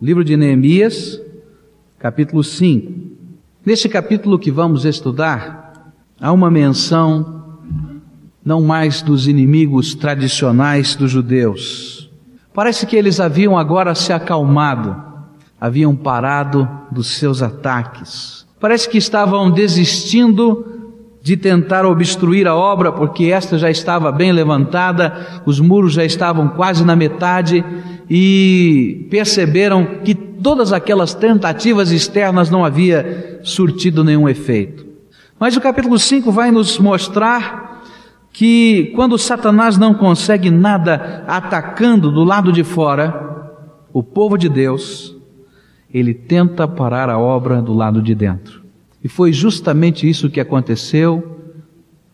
Livro de Neemias, capítulo 5. Neste capítulo que vamos estudar, há uma menção não mais dos inimigos tradicionais dos judeus. Parece que eles haviam agora se acalmado, haviam parado dos seus ataques. Parece que estavam desistindo de tentar obstruir a obra, porque esta já estava bem levantada, os muros já estavam quase na metade e perceberam que todas aquelas tentativas externas não havia surtido nenhum efeito. Mas o capítulo 5 vai nos mostrar que quando Satanás não consegue nada atacando do lado de fora, o povo de Deus, ele tenta parar a obra do lado de dentro. E foi justamente isso que aconteceu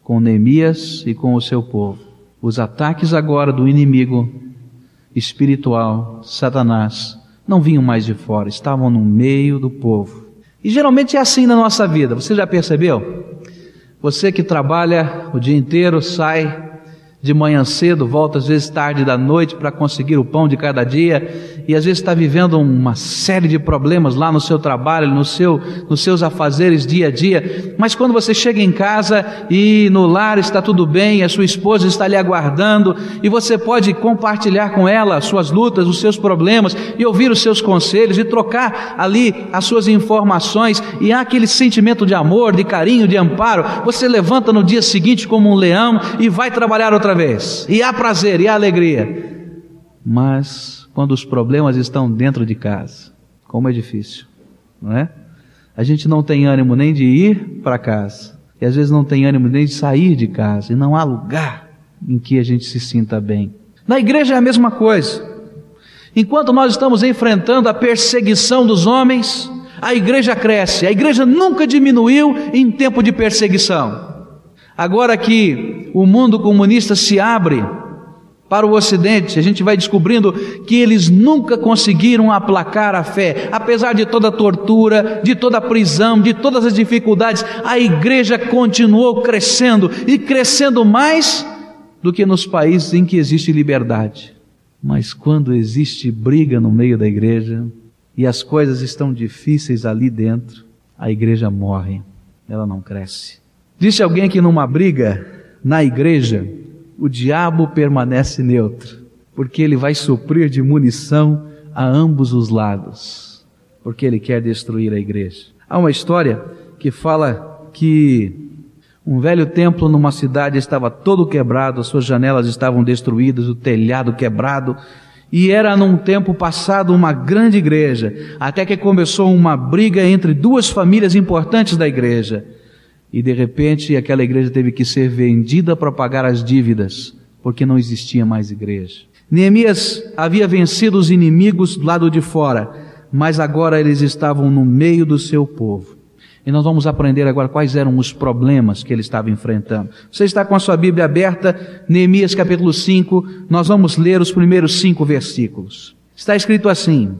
com Neemias e com o seu povo. Os ataques agora do inimigo espiritual, Satanás, não vinham mais de fora, estavam no meio do povo. E geralmente é assim na nossa vida, você já percebeu? Você que trabalha o dia inteiro, sai de manhã cedo, volta às vezes tarde da noite para conseguir o pão de cada dia e às vezes está vivendo uma série de problemas lá no seu trabalho, no seu, nos seus afazeres dia a dia. Mas quando você chega em casa e no lar está tudo bem, a sua esposa está ali aguardando e você pode compartilhar com ela as suas lutas, os seus problemas e ouvir os seus conselhos e trocar ali as suas informações e há aquele sentimento de amor, de carinho, de amparo. Você levanta no dia seguinte como um leão e vai trabalhar outra vez. E há prazer, e há alegria. Mas quando os problemas estão dentro de casa, como é difícil, não é? A gente não tem ânimo nem de ir para casa, e às vezes não tem ânimo nem de sair de casa, e não há lugar em que a gente se sinta bem. Na igreja é a mesma coisa. Enquanto nós estamos enfrentando a perseguição dos homens, a igreja cresce. A igreja nunca diminuiu em tempo de perseguição. Agora que o mundo comunista se abre para o Ocidente, a gente vai descobrindo que eles nunca conseguiram aplacar a fé, apesar de toda a tortura, de toda a prisão, de todas as dificuldades, a igreja continuou crescendo e crescendo mais do que nos países em que existe liberdade. Mas quando existe briga no meio da igreja e as coisas estão difíceis ali dentro, a igreja morre, ela não cresce. Disse alguém que numa briga na igreja, o diabo permanece neutro, porque ele vai suprir de munição a ambos os lados, porque ele quer destruir a igreja. Há uma história que fala que um velho templo numa cidade estava todo quebrado, as suas janelas estavam destruídas, o telhado quebrado, e era num tempo passado uma grande igreja, até que começou uma briga entre duas famílias importantes da igreja e de repente aquela igreja teve que ser vendida para pagar as dívidas, porque não existia mais igreja. Neemias havia vencido os inimigos do lado de fora, mas agora eles estavam no meio do seu povo. E nós vamos aprender agora quais eram os problemas que ele estava enfrentando. Você está com a sua Bíblia aberta, Neemias capítulo 5, nós vamos ler os primeiros cinco versículos. Está escrito assim: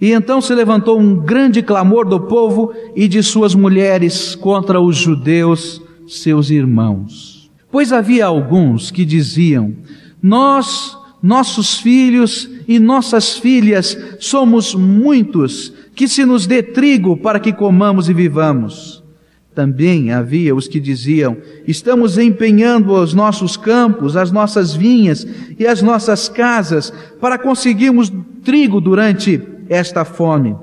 e então se levantou um grande clamor do povo e de suas mulheres contra os judeus, seus irmãos. Pois havia alguns que diziam: Nós, nossos filhos e nossas filhas somos muitos, que se nos dê trigo para que comamos e vivamos. Também havia os que diziam: Estamos empenhando os nossos campos, as nossas vinhas e as nossas casas para conseguirmos trigo durante esta fome.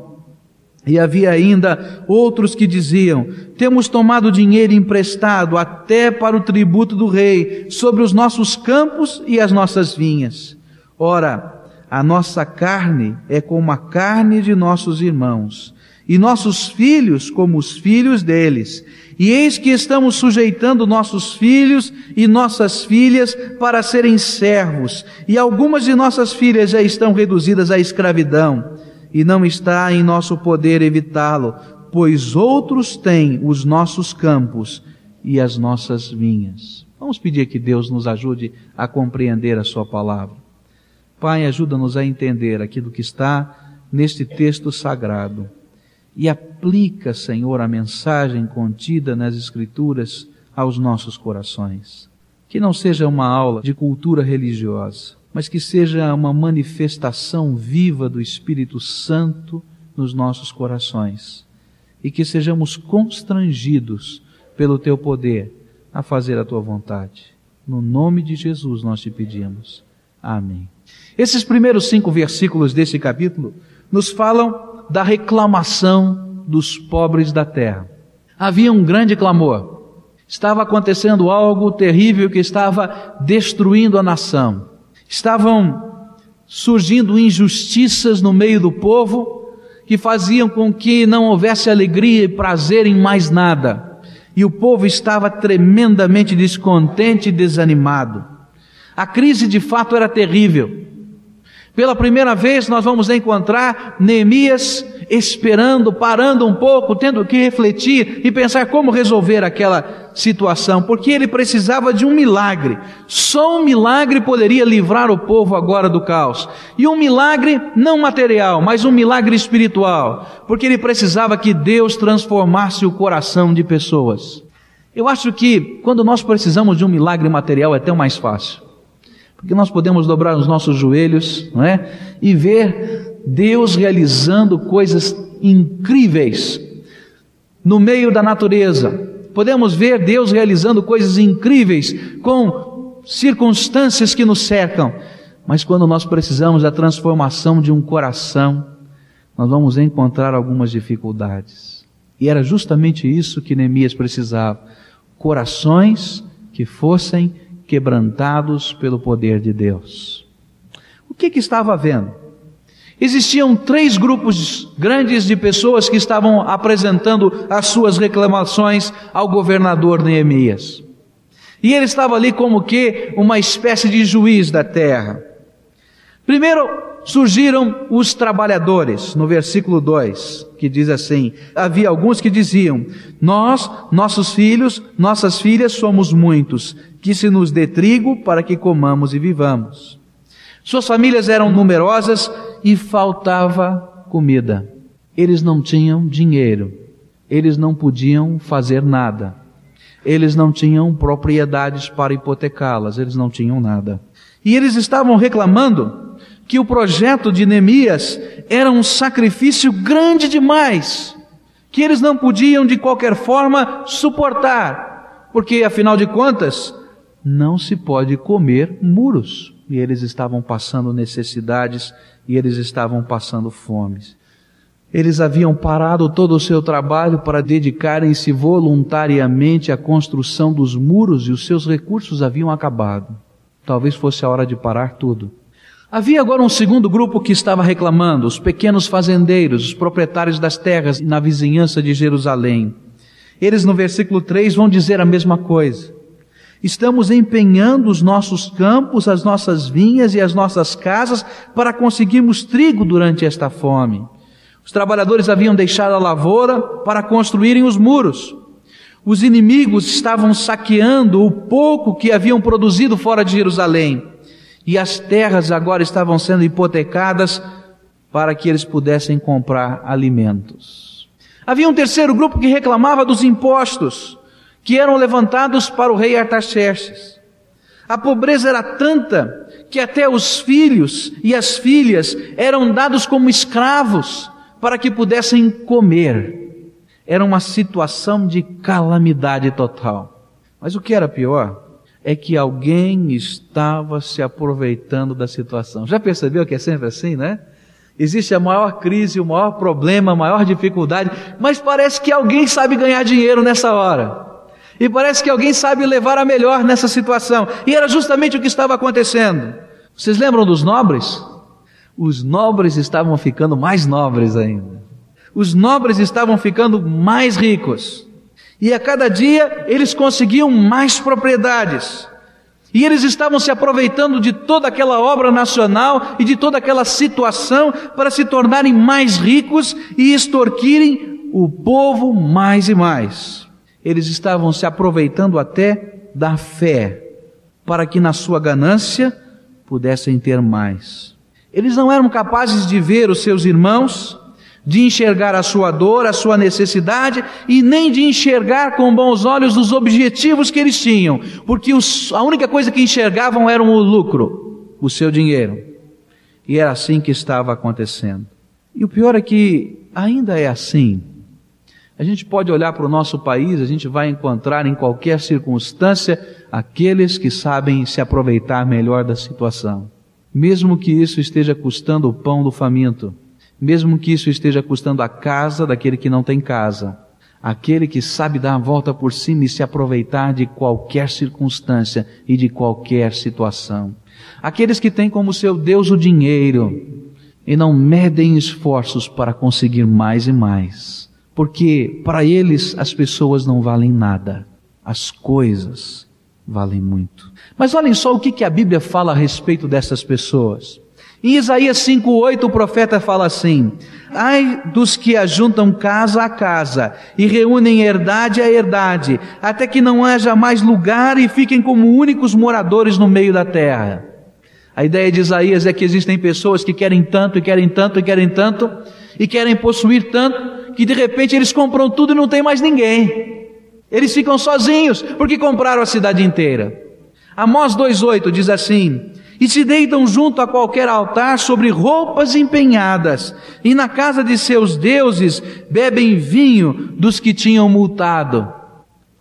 E havia ainda outros que diziam: Temos tomado dinheiro emprestado até para o tributo do rei sobre os nossos campos e as nossas vinhas. Ora, a nossa carne é como a carne de nossos irmãos, e nossos filhos como os filhos deles. E eis que estamos sujeitando nossos filhos e nossas filhas para serem servos, e algumas de nossas filhas já estão reduzidas à escravidão e não está em nosso poder evitá-lo, pois outros têm os nossos campos e as nossas vinhas. Vamos pedir que Deus nos ajude a compreender a Sua palavra. Pai, ajuda-nos a entender aquilo que está neste texto sagrado e aplica, Senhor, a mensagem contida nas Escrituras aos nossos corações. Que não seja uma aula de cultura religiosa, mas que seja uma manifestação viva do Espírito Santo nos nossos corações e que sejamos constrangidos pelo teu poder a fazer a tua vontade. No nome de Jesus nós te pedimos. Amém. Esses primeiros cinco versículos desse capítulo nos falam da reclamação dos pobres da terra. Havia um grande clamor. Estava acontecendo algo terrível que estava destruindo a nação. Estavam surgindo injustiças no meio do povo que faziam com que não houvesse alegria e prazer em mais nada. E o povo estava tremendamente descontente e desanimado. A crise de fato era terrível. Pela primeira vez nós vamos encontrar Neemias esperando, parando um pouco, tendo que refletir e pensar como resolver aquela situação, porque ele precisava de um milagre. Só um milagre poderia livrar o povo agora do caos. E um milagre não material, mas um milagre espiritual, porque ele precisava que Deus transformasse o coração de pessoas. Eu acho que quando nós precisamos de um milagre material é tão mais fácil. Porque nós podemos dobrar os nossos joelhos, não é? E ver Deus realizando coisas incríveis no meio da natureza. Podemos ver Deus realizando coisas incríveis com circunstâncias que nos cercam. Mas quando nós precisamos da transformação de um coração, nós vamos encontrar algumas dificuldades. E era justamente isso que Neemias precisava: corações que fossem quebrantados pelo poder de Deus. O que, que estava havendo? Existiam três grupos grandes de pessoas que estavam apresentando as suas reclamações ao governador Neemias. E ele estava ali como que uma espécie de juiz da terra. Primeiro surgiram os trabalhadores, no versículo 2, que diz assim: Havia alguns que diziam: Nós, nossos filhos, nossas filhas somos muitos, que se nos dê trigo para que comamos e vivamos. Suas famílias eram numerosas e faltava comida. Eles não tinham dinheiro. Eles não podiam fazer nada. Eles não tinham propriedades para hipotecá-las. Eles não tinham nada. E eles estavam reclamando que o projeto de Neemias era um sacrifício grande demais, que eles não podiam de qualquer forma suportar, porque afinal de contas, não se pode comer muros. E eles estavam passando necessidades e eles estavam passando fomes. Eles haviam parado todo o seu trabalho para dedicarem-se voluntariamente à construção dos muros e os seus recursos haviam acabado. Talvez fosse a hora de parar tudo. Havia agora um segundo grupo que estava reclamando, os pequenos fazendeiros, os proprietários das terras na vizinhança de Jerusalém. Eles no versículo 3 vão dizer a mesma coisa. Estamos empenhando os nossos campos, as nossas vinhas e as nossas casas para conseguirmos trigo durante esta fome. Os trabalhadores haviam deixado a lavoura para construírem os muros. Os inimigos estavam saqueando o pouco que haviam produzido fora de Jerusalém. E as terras agora estavam sendo hipotecadas para que eles pudessem comprar alimentos. Havia um terceiro grupo que reclamava dos impostos que eram levantados para o rei Artaxerxes. A pobreza era tanta que até os filhos e as filhas eram dados como escravos para que pudessem comer. Era uma situação de calamidade total. Mas o que era pior é que alguém estava se aproveitando da situação. Já percebeu que é sempre assim, né? Existe a maior crise, o maior problema, a maior dificuldade, mas parece que alguém sabe ganhar dinheiro nessa hora. E parece que alguém sabe levar a melhor nessa situação. E era justamente o que estava acontecendo. Vocês lembram dos nobres? Os nobres estavam ficando mais nobres ainda. Os nobres estavam ficando mais ricos. E a cada dia eles conseguiam mais propriedades. E eles estavam se aproveitando de toda aquela obra nacional e de toda aquela situação para se tornarem mais ricos e extorquirem o povo mais e mais eles estavam se aproveitando até da fé, para que na sua ganância pudessem ter mais. Eles não eram capazes de ver os seus irmãos, de enxergar a sua dor, a sua necessidade e nem de enxergar com bons olhos os objetivos que eles tinham, porque os, a única coisa que enxergavam era o lucro. o seu dinheiro. E era assim que estava acontecendo. E o pior é que ainda é assim. A gente pode olhar para o nosso país, a gente vai encontrar em qualquer circunstância aqueles que sabem se aproveitar melhor da situação. Mesmo que isso esteja custando o pão do faminto, mesmo que isso esteja custando a casa daquele que não tem casa, aquele que sabe dar a volta por cima e se aproveitar de qualquer circunstância e de qualquer situação. Aqueles que têm como seu Deus o dinheiro e não medem esforços para conseguir mais e mais, porque para eles as pessoas não valem nada, as coisas valem muito. Mas olhem só o que, que a Bíblia fala a respeito dessas pessoas. Em Isaías 5,8 o profeta fala assim: Ai dos que ajuntam casa a casa e reúnem herdade a herdade, até que não haja mais lugar e fiquem como únicos moradores no meio da terra. A ideia de Isaías é que existem pessoas que querem tanto e querem tanto e querem tanto e querem possuir tanto que de repente eles compram tudo e não tem mais ninguém. Eles ficam sozinhos porque compraram a cidade inteira. Amós 2,8 diz assim: e se deitam junto a qualquer altar sobre roupas empenhadas, e na casa de seus deuses bebem vinho dos que tinham multado.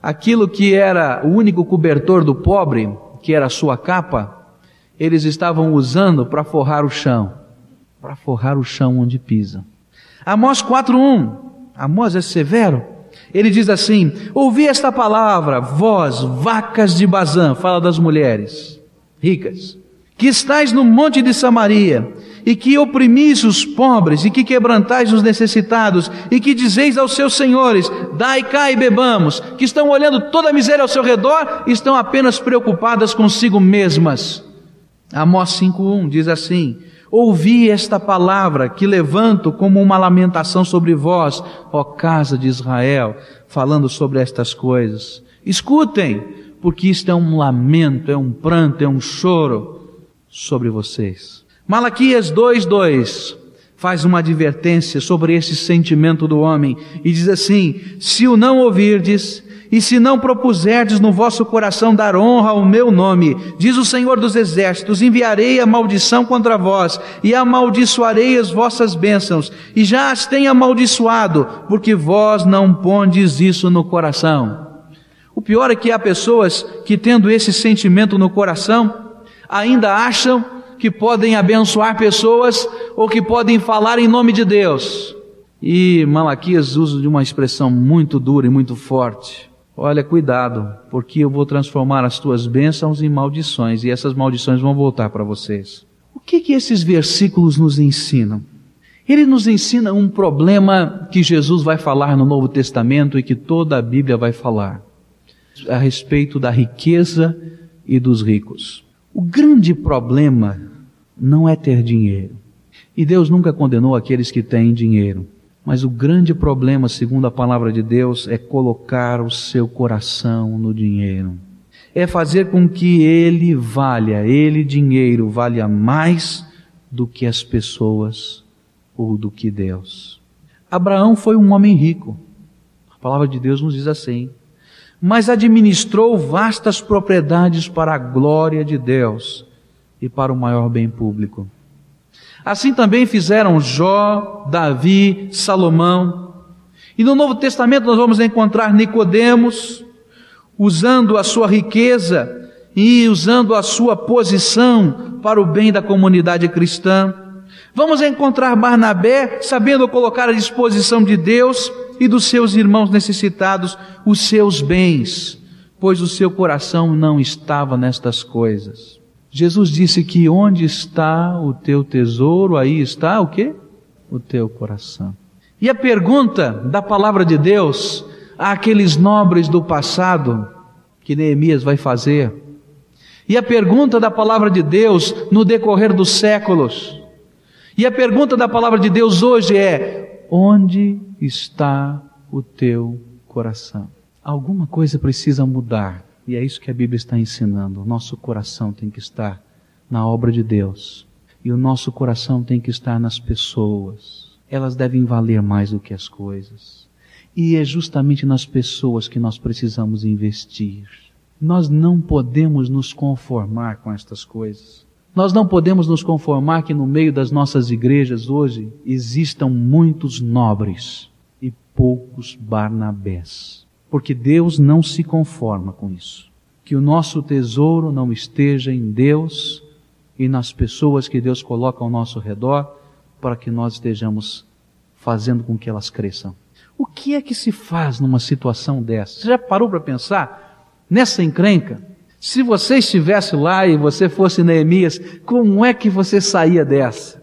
Aquilo que era o único cobertor do pobre, que era a sua capa, eles estavam usando para forrar o chão, para forrar o chão onde pisam. Amós 4:1. Amós é severo. Ele diz assim: Ouvi esta palavra, vós, vacas de Bazã, fala das mulheres ricas que estais no monte de Samaria, e que oprimis os pobres, e que quebrantais os necessitados, e que dizeis aos seus senhores, dai cá e bebamos, que estão olhando toda a miséria ao seu redor, e estão apenas preocupadas consigo mesmas. Amós 5.1 diz assim, Ouvi esta palavra que levanto como uma lamentação sobre vós, ó casa de Israel, falando sobre estas coisas. Escutem, porque isto é um lamento, é um pranto, é um choro sobre vocês. Malaquias 2:2 faz uma advertência sobre esse sentimento do homem e diz assim: Se o não ouvirdes e se não propuserdes no vosso coração dar honra ao meu nome, diz o Senhor dos Exércitos, enviarei a maldição contra vós e amaldiçoarei as vossas bênçãos, e já as tenho amaldiçoado, porque vós não pondes isso no coração. O pior é que há pessoas que tendo esse sentimento no coração, ainda acham que podem abençoar pessoas ou que podem falar em nome de Deus. E Malaquias usa de uma expressão muito dura e muito forte. Olha, cuidado, porque eu vou transformar as tuas bênçãos em maldições e essas maldições vão voltar para vocês. O que que esses versículos nos ensinam? Ele nos ensina um problema que Jesus vai falar no Novo Testamento e que toda a Bíblia vai falar a respeito da riqueza e dos ricos. O grande problema não é ter dinheiro. E Deus nunca condenou aqueles que têm dinheiro. Mas o grande problema, segundo a palavra de Deus, é colocar o seu coração no dinheiro. É fazer com que ele valha, ele dinheiro valha mais do que as pessoas ou do que Deus. Abraão foi um homem rico. A palavra de Deus nos diz assim: mas administrou vastas propriedades para a glória de Deus e para o maior bem público. Assim também fizeram Jó, Davi, Salomão. E no Novo Testamento nós vamos encontrar Nicodemos usando a sua riqueza e usando a sua posição para o bem da comunidade cristã. Vamos encontrar Barnabé sabendo colocar à disposição de Deus e dos seus irmãos necessitados os seus bens, pois o seu coração não estava nestas coisas. Jesus disse que onde está o teu tesouro, aí está o que? O teu coração. E a pergunta da palavra de Deus àqueles nobres do passado que Neemias vai fazer. E a pergunta da palavra de Deus no decorrer dos séculos. E a pergunta da palavra de Deus hoje é: onde está o teu coração. Alguma coisa precisa mudar, e é isso que a Bíblia está ensinando. O nosso coração tem que estar na obra de Deus, e o nosso coração tem que estar nas pessoas. Elas devem valer mais do que as coisas. E é justamente nas pessoas que nós precisamos investir. Nós não podemos nos conformar com estas coisas. Nós não podemos nos conformar que no meio das nossas igrejas hoje existam muitos nobres e poucos Barnabés. Porque Deus não se conforma com isso. Que o nosso tesouro não esteja em Deus e nas pessoas que Deus coloca ao nosso redor para que nós estejamos fazendo com que elas cresçam. O que é que se faz numa situação dessa? Você já parou para pensar nessa encrenca? Se você estivesse lá e você fosse Neemias, como é que você saía dessa?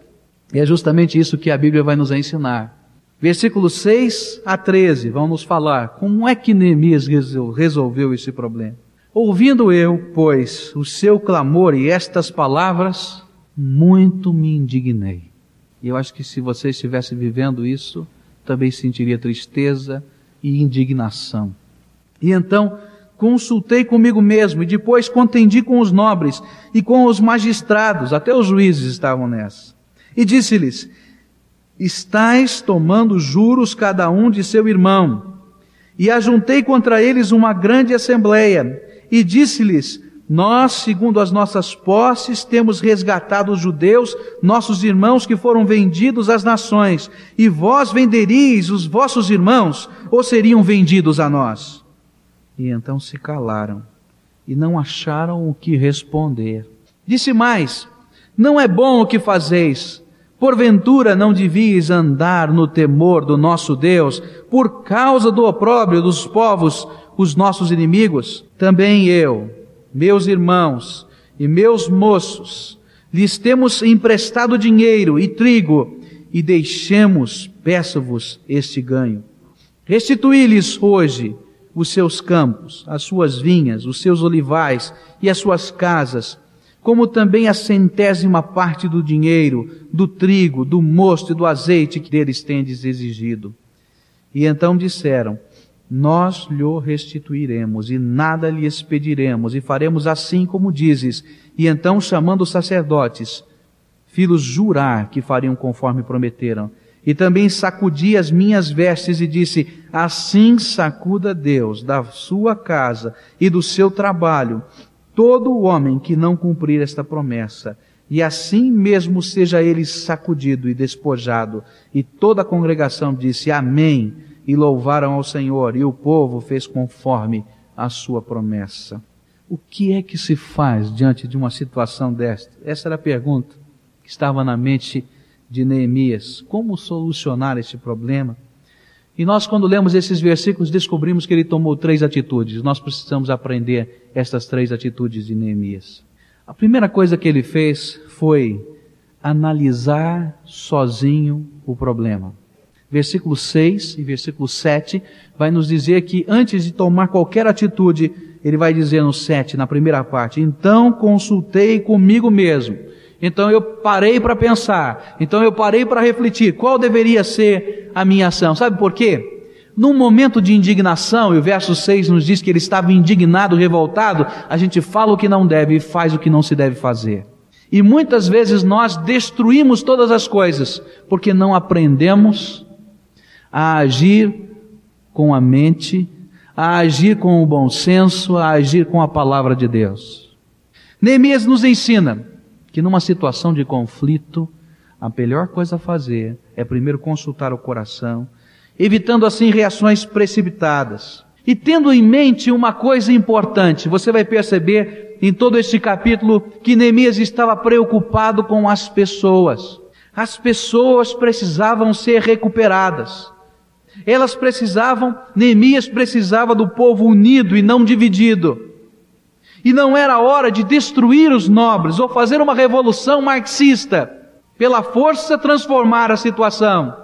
E é justamente isso que a Bíblia vai nos ensinar. Versículos 6 a 13 vão nos falar como é que Neemias resolveu esse problema. Ouvindo eu, pois, o seu clamor e estas palavras, muito me indignei. E eu acho que se você estivesse vivendo isso, também sentiria tristeza e indignação. E então, consultei comigo mesmo e depois contendi com os nobres e com os magistrados, até os juízes estavam nessa. E disse-lhes: Estais tomando juros cada um de seu irmão. E ajuntei contra eles uma grande assembleia e disse-lhes: Nós, segundo as nossas posses, temos resgatado os judeus, nossos irmãos que foram vendidos às nações, e vós venderíeis os vossos irmãos, ou seriam vendidos a nós? E então se calaram e não acharam o que responder. Disse mais: Não é bom o que fazeis. Porventura não devias andar no temor do nosso Deus, por causa do opróbrio dos povos, os nossos inimigos? Também eu, meus irmãos e meus moços, lhes temos emprestado dinheiro e trigo, e deixemos, peço-vos, este ganho. Restituí-lhes hoje os seus campos, as suas vinhas, os seus olivais e as suas casas, como também a centésima parte do dinheiro, do trigo, do mosto e do azeite que deles tendes exigido. E então disseram, nós lhe restituiremos e nada lhes pediremos e faremos assim como dizes. E então chamando os sacerdotes, filhos jurar que fariam conforme prometeram. E também sacudi as minhas vestes e disse: Assim sacuda Deus da sua casa e do seu trabalho todo o homem que não cumprir esta promessa. E assim mesmo seja ele sacudido e despojado. E toda a congregação disse: Amém. E louvaram ao Senhor. E o povo fez conforme a sua promessa. O que é que se faz diante de uma situação desta? Essa era a pergunta que estava na mente de Neemias. Como solucionar esse problema? E nós, quando lemos esses versículos, descobrimos que ele tomou três atitudes. Nós precisamos aprender estas três atitudes de Neemias. A primeira coisa que ele fez foi analisar sozinho o problema. Versículo 6 e versículo 7 vai nos dizer que antes de tomar qualquer atitude, ele vai dizer no 7, na primeira parte, então consultei comigo mesmo então eu parei para pensar, então eu parei para refletir qual deveria ser a minha ação. Sabe por quê? Num momento de indignação, e o verso 6 nos diz que ele estava indignado, revoltado, a gente fala o que não deve e faz o que não se deve fazer. E muitas vezes nós destruímos todas as coisas porque não aprendemos a agir com a mente, a agir com o bom senso, a agir com a palavra de Deus. Neemias nos ensina que numa situação de conflito, a melhor coisa a fazer é primeiro consultar o coração, evitando assim reações precipitadas. E tendo em mente uma coisa importante, você vai perceber em todo este capítulo que Neemias estava preocupado com as pessoas. As pessoas precisavam ser recuperadas. Elas precisavam, Neemias precisava do povo unido e não dividido. E não era hora de destruir os nobres ou fazer uma revolução marxista, pela força transformar a situação.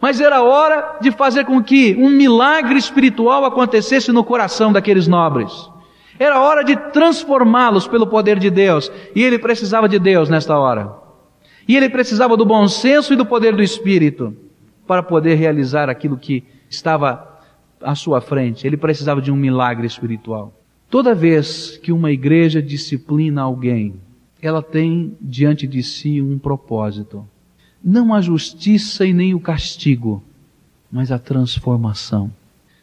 Mas era hora de fazer com que um milagre espiritual acontecesse no coração daqueles nobres. Era hora de transformá-los pelo poder de Deus. E ele precisava de Deus nesta hora. E ele precisava do bom senso e do poder do Espírito para poder realizar aquilo que estava à sua frente. Ele precisava de um milagre espiritual. Toda vez que uma igreja disciplina alguém, ela tem diante de si um propósito. Não a justiça e nem o castigo, mas a transformação.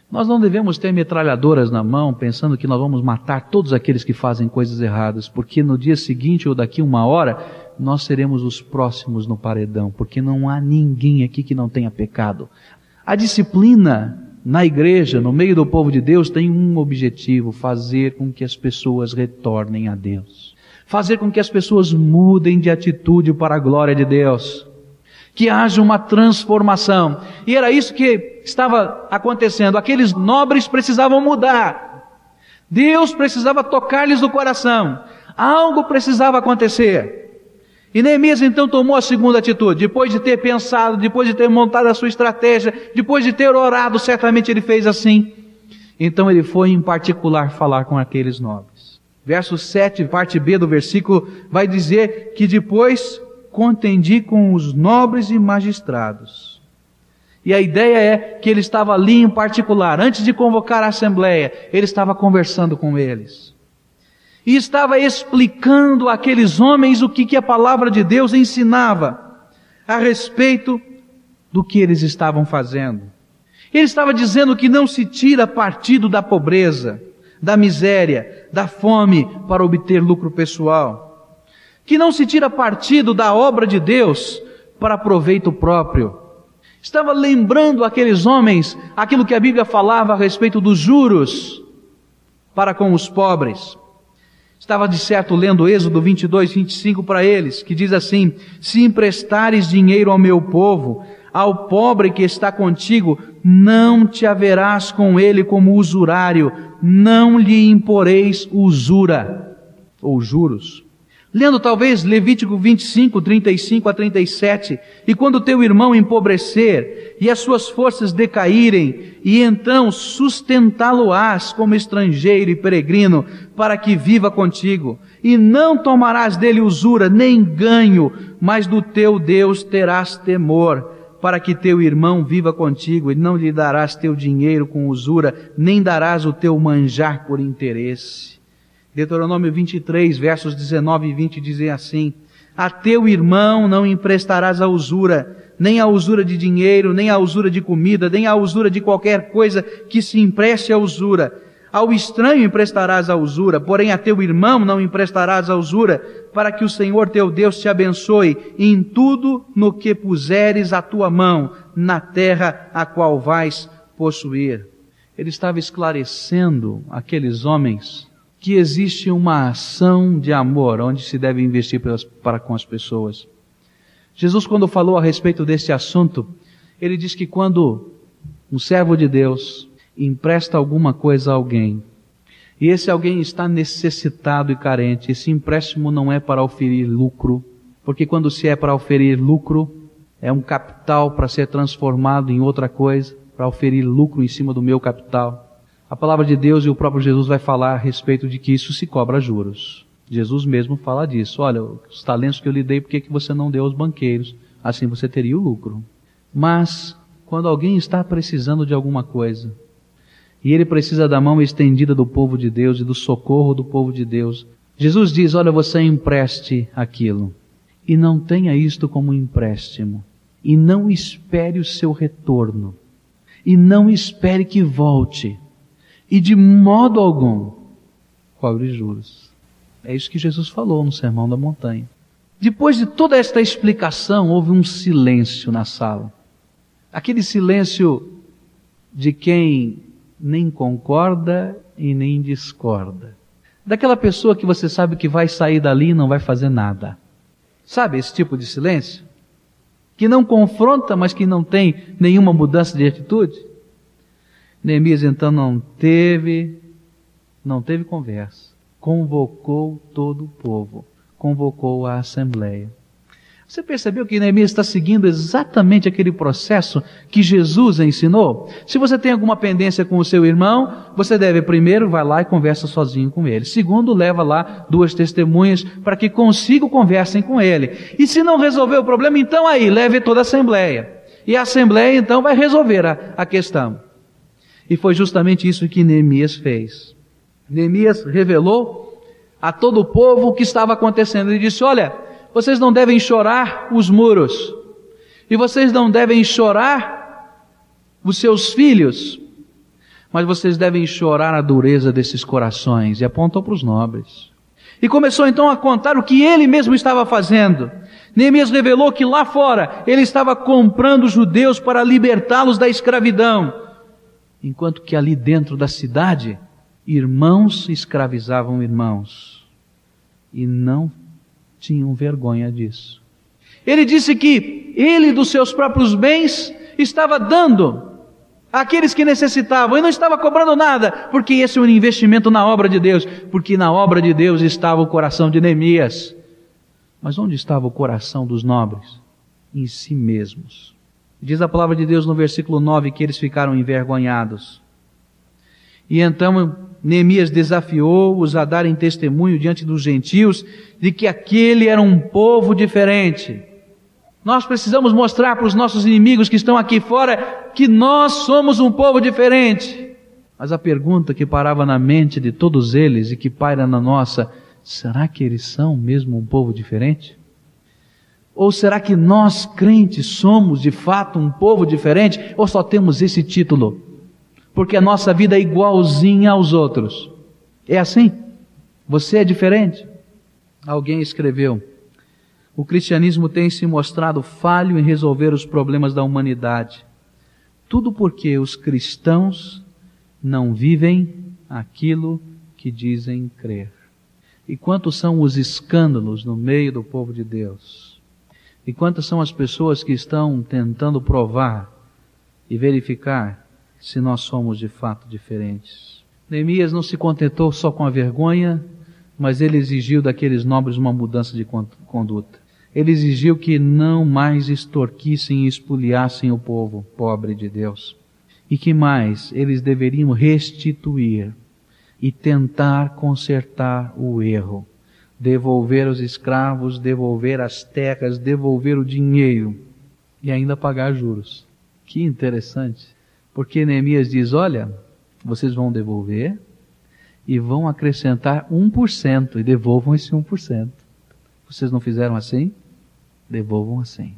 Nós não devemos ter metralhadoras na mão pensando que nós vamos matar todos aqueles que fazem coisas erradas, porque no dia seguinte ou daqui uma hora nós seremos os próximos no paredão, porque não há ninguém aqui que não tenha pecado. A disciplina na igreja, no meio do povo de Deus, tem um objetivo: fazer com que as pessoas retornem a Deus. Fazer com que as pessoas mudem de atitude para a glória de Deus. Que haja uma transformação. E era isso que estava acontecendo. Aqueles nobres precisavam mudar. Deus precisava tocar-lhes o coração. Algo precisava acontecer. E Neemias então tomou a segunda atitude, depois de ter pensado, depois de ter montado a sua estratégia, depois de ter orado, certamente ele fez assim. Então ele foi em particular falar com aqueles nobres. Verso 7, parte B do versículo, vai dizer que depois contendi com os nobres e magistrados. E a ideia é que ele estava ali em particular, antes de convocar a assembleia, ele estava conversando com eles e estava explicando àqueles homens o que, que a palavra de Deus ensinava a respeito do que eles estavam fazendo. Ele estava dizendo que não se tira partido da pobreza, da miséria, da fome para obter lucro pessoal. Que não se tira partido da obra de Deus para proveito próprio. Estava lembrando aqueles homens aquilo que a Bíblia falava a respeito dos juros para com os pobres. Estava de certo lendo Êxodo 22, 25 para eles, que diz assim: Se emprestares dinheiro ao meu povo, ao pobre que está contigo, não te haverás com ele como usurário, não lhe imporeis usura ou juros. Lendo talvez Levítico 25, 35 a 37, e quando teu irmão empobrecer e as suas forças decaírem, e então sustentá-lo-ás como estrangeiro e peregrino, para que viva contigo, e não tomarás dele usura, nem ganho, mas do teu Deus terás temor, para que teu irmão viva contigo, e não lhe darás teu dinheiro com usura, nem darás o teu manjar por interesse. Deuteronômio 23, versos 19 e 20 dizem assim: A teu irmão não emprestarás a usura, nem a usura de dinheiro, nem a usura de comida, nem a usura de qualquer coisa que se empreste a usura. Ao estranho emprestarás a usura, porém a teu irmão não emprestarás a usura, para que o Senhor teu Deus te abençoe em tudo no que puseres a tua mão, na terra a qual vais possuir. Ele estava esclarecendo aqueles homens que existe uma ação de amor onde se deve investir para com as pessoas. Jesus, quando falou a respeito desse assunto, ele diz que quando um servo de Deus empresta alguma coisa a alguém, e esse alguém está necessitado e carente, esse empréstimo não é para oferir lucro, porque quando se é para oferir lucro, é um capital para ser transformado em outra coisa, para oferir lucro em cima do meu capital. A palavra de Deus e o próprio Jesus vai falar a respeito de que isso se cobra juros. Jesus mesmo fala disso. Olha, os talentos que eu lhe dei, por que, que você não deu aos banqueiros? Assim você teria o lucro. Mas, quando alguém está precisando de alguma coisa, e ele precisa da mão estendida do povo de Deus e do socorro do povo de Deus, Jesus diz: Olha, você empreste aquilo. E não tenha isto como empréstimo. E não espere o seu retorno. E não espere que volte e de modo algum cobre juros. É isso que Jesus falou no Sermão da Montanha. Depois de toda esta explicação, houve um silêncio na sala. Aquele silêncio de quem nem concorda e nem discorda. Daquela pessoa que você sabe que vai sair dali e não vai fazer nada. Sabe esse tipo de silêncio? Que não confronta, mas que não tem nenhuma mudança de atitude? Neemias então não teve, não teve conversa. Convocou todo o povo, convocou a assembleia. Você percebeu que Neemias está seguindo exatamente aquele processo que Jesus ensinou? Se você tem alguma pendência com o seu irmão, você deve primeiro vai lá e conversa sozinho com ele. Segundo, leva lá duas testemunhas para que consigo conversem com ele. E se não resolver o problema, então aí leve toda a assembleia. E a assembleia então vai resolver a, a questão. E foi justamente isso que Neemias fez. Neemias revelou a todo o povo o que estava acontecendo. Ele disse: Olha, vocês não devem chorar os muros, e vocês não devem chorar os seus filhos, mas vocês devem chorar a dureza desses corações. E apontou para os nobres. E começou então a contar o que ele mesmo estava fazendo. Neemias revelou que lá fora ele estava comprando judeus para libertá-los da escravidão, enquanto que ali dentro da cidade, irmãos escravizavam irmãos e não tinham vergonha disso. Ele disse que ele dos seus próprios bens estava dando àqueles que necessitavam e não estava cobrando nada, porque esse é um investimento na obra de Deus, porque na obra de Deus estava o coração de Neemias. Mas onde estava o coração dos nobres? Em si mesmos. Diz a palavra de Deus no versículo 9 que eles ficaram envergonhados. E então Neemias desafiou-os a darem testemunho diante dos gentios de que aquele era um povo diferente. Nós precisamos mostrar para os nossos inimigos que estão aqui fora que nós somos um povo diferente. Mas a pergunta que parava na mente de todos eles e que paira na nossa, será que eles são mesmo um povo diferente? Ou será que nós, crentes, somos de fato um povo diferente? Ou só temos esse título? Porque a nossa vida é igualzinha aos outros. É assim? Você é diferente? Alguém escreveu: o cristianismo tem se mostrado falho em resolver os problemas da humanidade. Tudo porque os cristãos não vivem aquilo que dizem crer. E quantos são os escândalos no meio do povo de Deus? E quantas são as pessoas que estão tentando provar e verificar se nós somos de fato diferentes? Neemias não se contentou só com a vergonha, mas ele exigiu daqueles nobres uma mudança de conduta ele exigiu que não mais extorquissem e espoliassem o povo pobre de Deus. E que mais? Eles deveriam restituir e tentar consertar o erro. Devolver os escravos, devolver as terras, devolver o dinheiro e ainda pagar juros. Que interessante. Porque Neemias diz: olha, vocês vão devolver e vão acrescentar 1% e devolvam esse 1%. Vocês não fizeram assim? devolvam assim.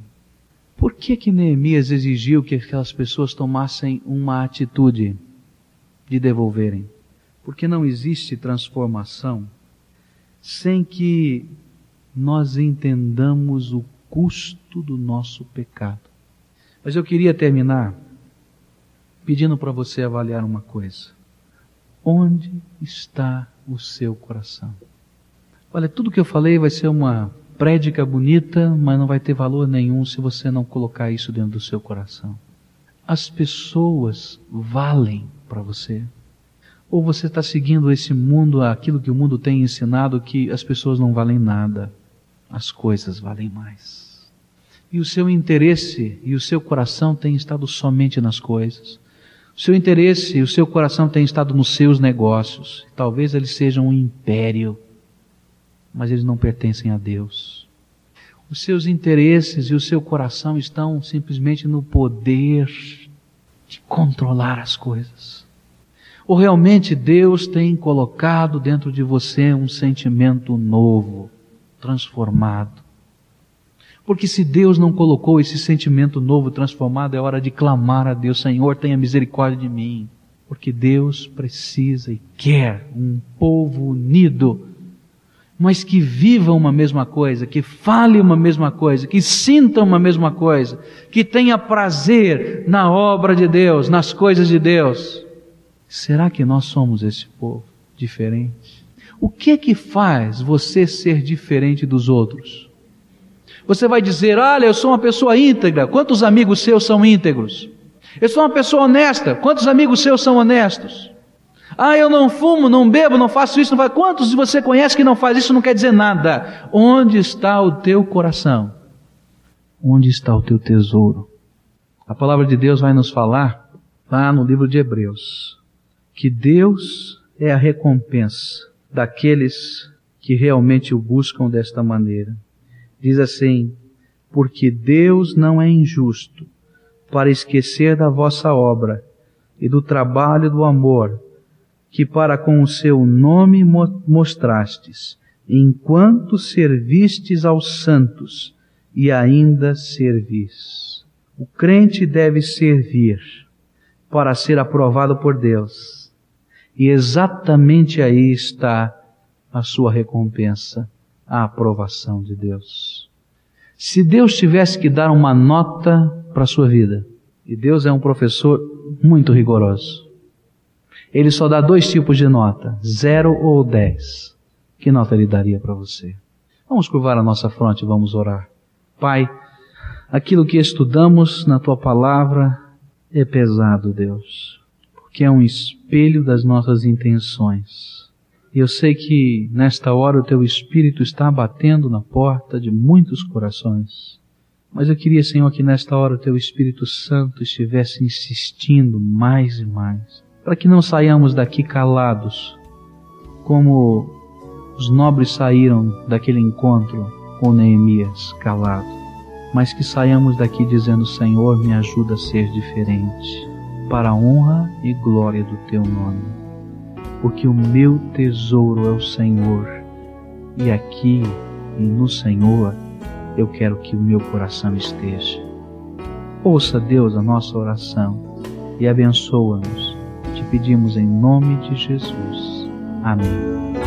Por que que Neemias exigiu que aquelas pessoas tomassem uma atitude de devolverem? Porque não existe transformação sem que nós entendamos o custo do nosso pecado. Mas eu queria terminar pedindo para você avaliar uma coisa. Onde está o seu coração? Olha, tudo que eu falei vai ser uma prédica bonita, mas não vai ter valor nenhum se você não colocar isso dentro do seu coração. As pessoas valem para você. Ou você está seguindo esse mundo, aquilo que o mundo tem ensinado, que as pessoas não valem nada, as coisas valem mais. E o seu interesse e o seu coração têm estado somente nas coisas. O seu interesse e o seu coração têm estado nos seus negócios. Talvez eles sejam um império mas eles não pertencem a Deus. Os seus interesses e o seu coração estão simplesmente no poder de controlar as coisas. Ou realmente Deus tem colocado dentro de você um sentimento novo, transformado. Porque se Deus não colocou esse sentimento novo, transformado, é hora de clamar a Deus, Senhor, tenha misericórdia de mim. Porque Deus precisa e quer um povo unido mas que viva uma mesma coisa, que fale uma mesma coisa, que sinta uma mesma coisa, que tenha prazer na obra de Deus, nas coisas de Deus. Será que nós somos esse povo diferente? O que que faz você ser diferente dos outros? Você vai dizer: Olha, eu sou uma pessoa íntegra. Quantos amigos seus são íntegros? Eu sou uma pessoa honesta. Quantos amigos seus são honestos? Ah, eu não fumo, não bebo, não faço isso, não faço. Quantos de você conhece que não faz isso? Não quer dizer nada. Onde está o teu coração? Onde está o teu tesouro? A palavra de Deus vai nos falar lá no livro de Hebreus que Deus é a recompensa daqueles que realmente o buscam desta maneira. Diz assim: Porque Deus não é injusto para esquecer da vossa obra e do trabalho do amor que para com o seu nome mostrastes, enquanto servistes aos santos e ainda servis. O crente deve servir, para ser aprovado por Deus. E exatamente aí está a sua recompensa, a aprovação de Deus. Se Deus tivesse que dar uma nota para a sua vida, e Deus é um professor muito rigoroso, ele só dá dois tipos de nota, zero ou dez. Que nota ele daria para você? Vamos curvar a nossa fronte e vamos orar. Pai, aquilo que estudamos na tua palavra é pesado, Deus, porque é um espelho das nossas intenções. E eu sei que nesta hora o teu Espírito está batendo na porta de muitos corações. Mas eu queria, Senhor, que nesta hora o teu Espírito Santo estivesse insistindo mais e mais, para que não saiamos daqui calados, como os nobres saíram daquele encontro com Neemias calado, mas que saiamos daqui dizendo: Senhor, me ajuda a ser diferente, para a honra e glória do teu nome. Porque o meu tesouro é o Senhor, e aqui e no Senhor eu quero que o meu coração esteja. Ouça, Deus, a nossa oração e abençoa-nos. Te pedimos em nome de Jesus. Amém.